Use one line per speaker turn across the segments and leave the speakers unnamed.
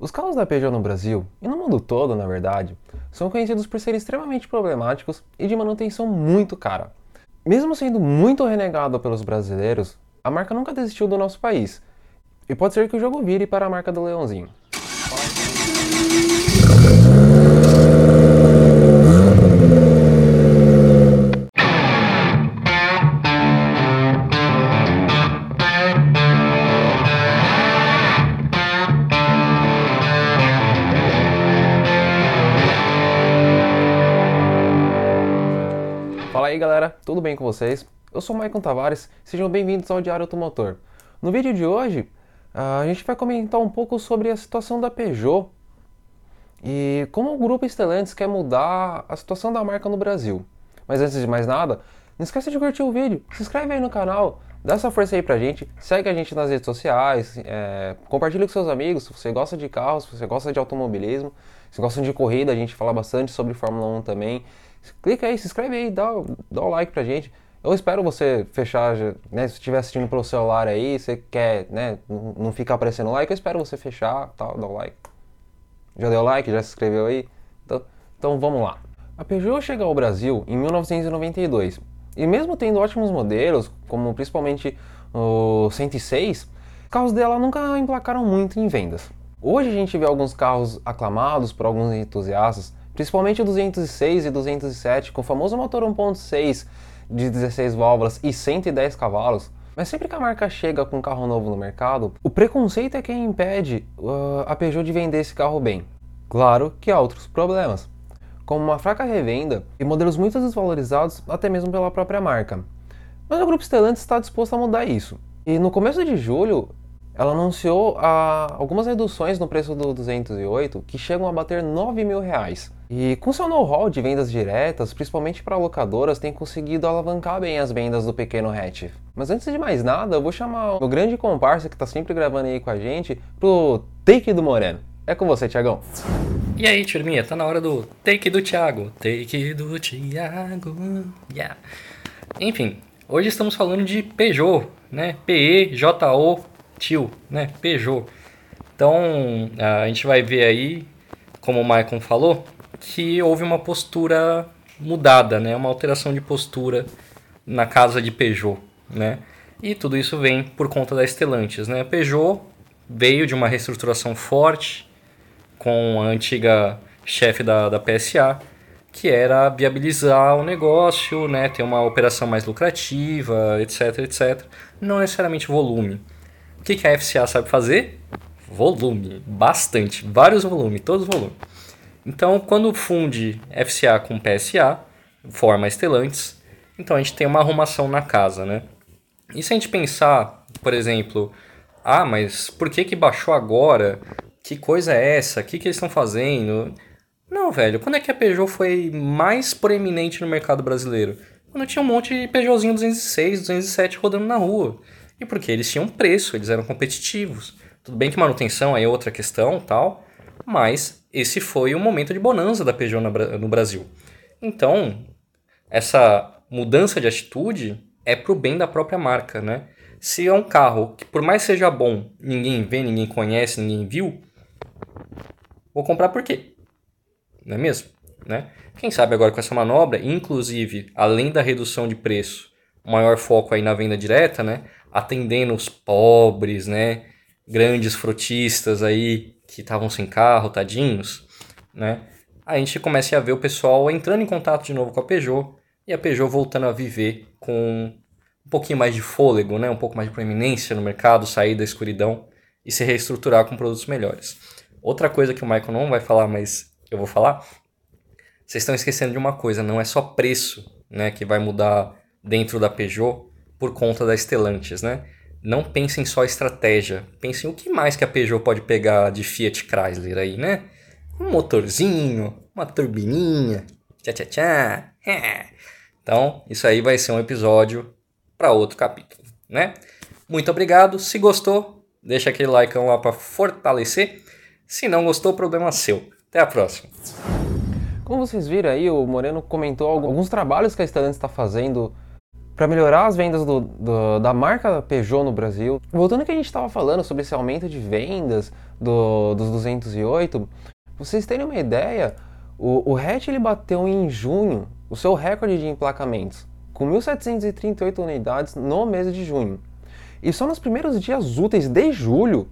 Os carros da Peugeot no Brasil, e no mundo todo na verdade, são conhecidos por serem extremamente problemáticos e de manutenção muito cara. Mesmo sendo muito renegado pelos brasileiros, a marca nunca desistiu do nosso país, e pode ser que o jogo vire para a marca do Leãozinho. Aí galera, tudo bem com vocês? Eu sou o Maicon Tavares, sejam bem-vindos ao Diário Automotor. No vídeo de hoje, a gente vai comentar um pouco sobre a situação da Peugeot e como o Grupo Stellantis quer mudar a situação da marca no Brasil. Mas antes de mais nada, não esqueça de curtir o vídeo, se inscreve aí no canal, dá essa força aí pra gente, segue a gente nas redes sociais, é, compartilha com seus amigos, se você gosta de carros, se você gosta de automobilismo, se gosta de corrida, a gente fala bastante sobre Fórmula 1 também. Clica aí, se inscreve aí, dá, dá o like pra gente. Eu espero você fechar, né, se estiver assistindo pelo celular aí, você quer, né, não ficar aparecendo like, eu espero você fechar, tal, dar o like. Já deu like, já se inscreveu aí? Então, então vamos lá. A Peugeot chega ao Brasil em 1992 e mesmo tendo ótimos modelos, como principalmente o 106, os carros dela nunca emplacaram muito em vendas. Hoje a gente vê alguns carros aclamados por alguns entusiastas, principalmente o 206 e 207 com o famoso motor 1.6 de 16 válvulas e 110 cavalos. Mas sempre que a marca chega com um carro novo no mercado, o preconceito é quem impede uh, a Peugeot de vender esse carro bem. Claro que há outros problemas, como uma fraca revenda e modelos muito desvalorizados até mesmo pela própria marca. Mas o grupo Stellantis está disposto a mudar isso. E no começo de julho, ela anunciou ah, algumas reduções no preço do 208 que chegam a bater 9 mil reais. E com seu know-how de vendas diretas, principalmente para locadoras, tem conseguido alavancar bem as vendas do pequeno hatch. Mas antes de mais nada, eu vou chamar o grande comparsa que está sempre gravando aí com a gente pro Take do Moreno. É com você, Tiagão.
E aí, turminha, tá na hora do Take do Thiago. Take do Thiago. Yeah. Enfim, hoje estamos falando de Peugeot, né? P-E-J-O Tio, né? Peugeot. Então, a gente vai ver aí, como o Maicon falou, que houve uma postura mudada, né? Uma alteração de postura na casa de Peugeot, né? E tudo isso vem por conta da Stellantis, né? A Peugeot veio de uma reestruturação forte com a antiga chefe da, da PSA, que era viabilizar o negócio, né? Ter uma operação mais lucrativa, etc, etc. Não necessariamente volume. O que, que a FCA sabe fazer? Volume, bastante, vários volumes, todos os volumes. Então, quando funde FCA com PSA, forma Stellantis, então a gente tem uma arrumação na casa, né? E se a gente pensar, por exemplo, ah, mas por que que baixou agora? Que coisa é essa? O que que eles estão fazendo? Não, velho, quando é que a Peugeot foi mais proeminente no mercado brasileiro? Quando tinha um monte de Peugeotzinho 206, 207 rodando na rua. E porque eles tinham preço, eles eram competitivos. Tudo bem que manutenção é outra questão, tal, mas esse foi o momento de bonança da Peugeot no Brasil. Então, essa mudança de atitude é pro bem da própria marca, né? Se é um carro que por mais seja bom, ninguém vê, ninguém conhece, ninguém viu, vou comprar por quê? Não é mesmo? Né? Quem sabe agora com essa manobra, inclusive, além da redução de preço, maior foco aí na venda direta, né? atendendo os pobres, né? Grandes frotistas aí que estavam sem carro, tadinhos, né? A gente começa a ver o pessoal entrando em contato de novo com a Peugeot e a Peugeot voltando a viver com um pouquinho mais de fôlego, né? Um pouco mais de proeminência no mercado, sair da escuridão e se reestruturar com produtos melhores. Outra coisa que o Michael não vai falar, mas eu vou falar, vocês estão esquecendo de uma coisa, não é só preço, né, que vai mudar dentro da Peugeot, por conta da Stellantis, né? Não pensem só estratégia, pensem o que mais que a Peugeot pode pegar de Fiat Chrysler aí, né? Um motorzinho, uma turbininha, tchá tchá tchá. É. Então, isso aí vai ser um episódio para outro capítulo, né? Muito obrigado. Se gostou, deixa aquele like lá para fortalecer. Se não gostou, problema seu. Até a próxima.
Como vocês viram aí, o Moreno comentou alguns trabalhos que a Stellantis está fazendo para melhorar as vendas do, do, da marca Peugeot no Brasil. Voltando ao que a gente estava falando sobre esse aumento de vendas do, dos 208, vocês terem uma ideia, o, o hatch ele bateu em junho o seu recorde de emplacamentos, com 1.738 unidades no mês de junho. E só nos primeiros dias úteis de julho,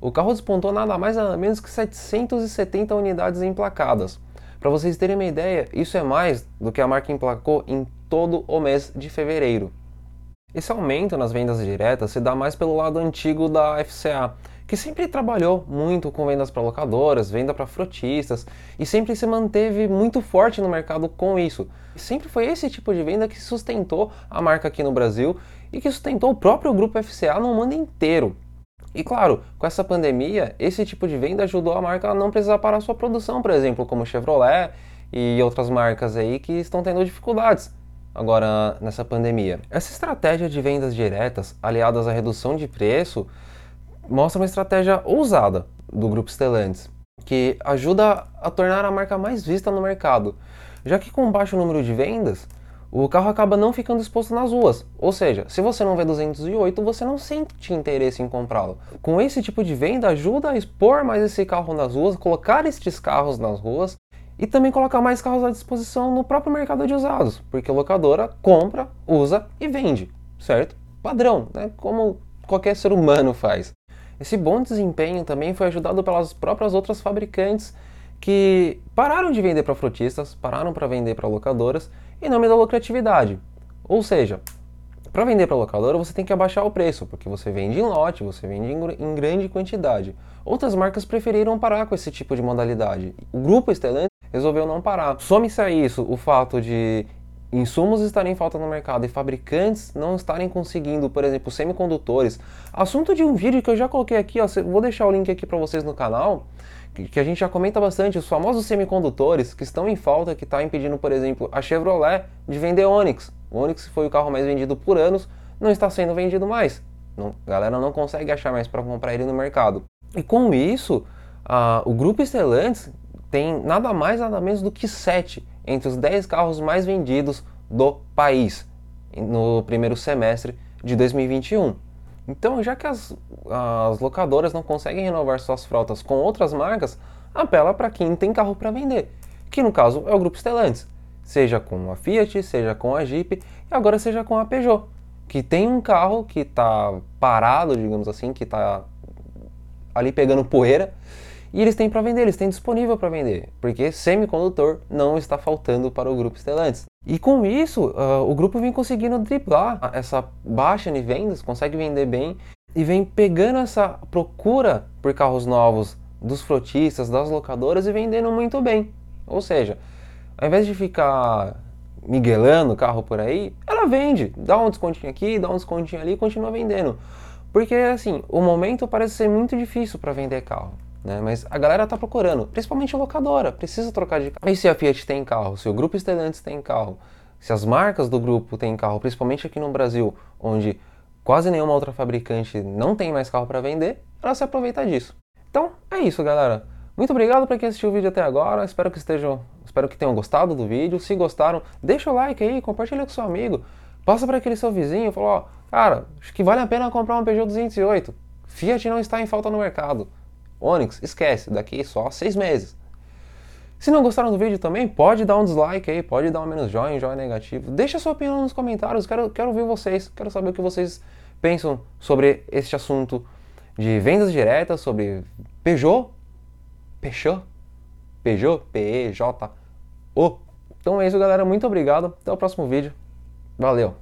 o carro despontou nada mais nada menos que 770 unidades emplacadas. Para vocês terem uma ideia, isso é mais do que a marca emplacou em todo o mês de fevereiro. Esse aumento nas vendas diretas se dá mais pelo lado antigo da FCA, que sempre trabalhou muito com vendas para locadoras, venda para frotistas e sempre se manteve muito forte no mercado com isso. sempre foi esse tipo de venda que sustentou a marca aqui no Brasil e que sustentou o próprio grupo FCA no mundo inteiro. E claro, com essa pandemia, esse tipo de venda ajudou a marca a não precisar parar sua produção, por exemplo, como Chevrolet e outras marcas aí que estão tendo dificuldades agora nessa pandemia. Essa estratégia de vendas diretas, aliadas à redução de preço, mostra uma estratégia ousada do grupo Stellantis, que ajuda a tornar a marca mais vista no mercado, já que com baixo número de vendas, o carro acaba não ficando exposto nas ruas. Ou seja, se você não vê 208, você não sente interesse em comprá-lo. Com esse tipo de venda, ajuda a expor mais esse carro nas ruas, colocar estes carros nas ruas e também colocar mais carros à disposição no próprio mercado de usados, porque a locadora compra, usa e vende, certo? Padrão, né? como qualquer ser humano faz. Esse bom desempenho também foi ajudado pelas próprias outras fabricantes que pararam de vender para frotistas, pararam para vender para locadoras em nome da lucratividade. Ou seja, para vender para locadora você tem que abaixar o preço, porque você vende em lote, você vende em grande quantidade. Outras marcas preferiram parar com esse tipo de modalidade. O grupo Stellantis resolveu não parar. Some-se a isso o fato de insumos estarem em falta no mercado e fabricantes não estarem conseguindo, por exemplo, semicondutores. Assunto de um vídeo que eu já coloquei aqui, ó, vou deixar o link aqui para vocês no canal, que a gente já comenta bastante, os famosos semicondutores que estão em falta, que está impedindo, por exemplo, a Chevrolet de vender Onix. O Onix foi o carro mais vendido por anos, não está sendo vendido mais. Não, a galera não consegue achar mais para comprar ele no mercado. E com isso, o grupo Stellantis tem nada mais nada menos do que 7 entre os 10 carros mais vendidos do país no primeiro semestre de 2021. Então, já que as, as locadoras não conseguem renovar suas frotas com outras marcas, apela para quem tem carro para vender, que no caso é o grupo Stellantis, seja com a Fiat, seja com a Jeep e agora seja com a Peugeot, que tem um carro que está parado, digamos assim, que está ali pegando poeira e eles têm para vender, eles têm disponível para vender, porque semicondutor não está faltando para o grupo Stellantis. E com isso, uh, o grupo vem conseguindo driblar essa baixa de vendas, consegue vender bem e vem pegando essa procura por carros novos dos frotistas, das locadoras e vendendo muito bem. Ou seja, ao invés de ficar miguelando o carro por aí, ela vende, dá um descontinho aqui, dá um descontinho ali e continua vendendo. Porque assim, o momento parece ser muito difícil para vender carro. Né? Mas a galera tá procurando, principalmente locadora, precisa trocar de carro. E se a Fiat tem carro, se o grupo Stellantis tem carro, se as marcas do grupo têm carro, principalmente aqui no Brasil, onde quase nenhuma outra fabricante não tem mais carro para vender, ela se aproveita disso. Então é isso, galera. Muito obrigado para quem assistiu o vídeo até agora. Espero que estejam, espero que tenham gostado do vídeo. Se gostaram, deixa o like aí, compartilha com seu amigo. Passa para aquele seu vizinho fala, ó, cara, acho que vale a pena comprar uma Peugeot 208. Fiat não está em falta no mercado. Onix, esquece, daqui só seis meses. Se não gostaram do vídeo também, pode dar um dislike aí, pode dar um menos joinha, joinha negativo. Deixa sua opinião nos comentários, quero, quero ouvir vocês, quero saber o que vocês pensam sobre este assunto de vendas diretas, sobre Peugeot, Peugeot, Peugeot, P-E-J-O. Então é isso, galera, muito obrigado, até o próximo vídeo, valeu!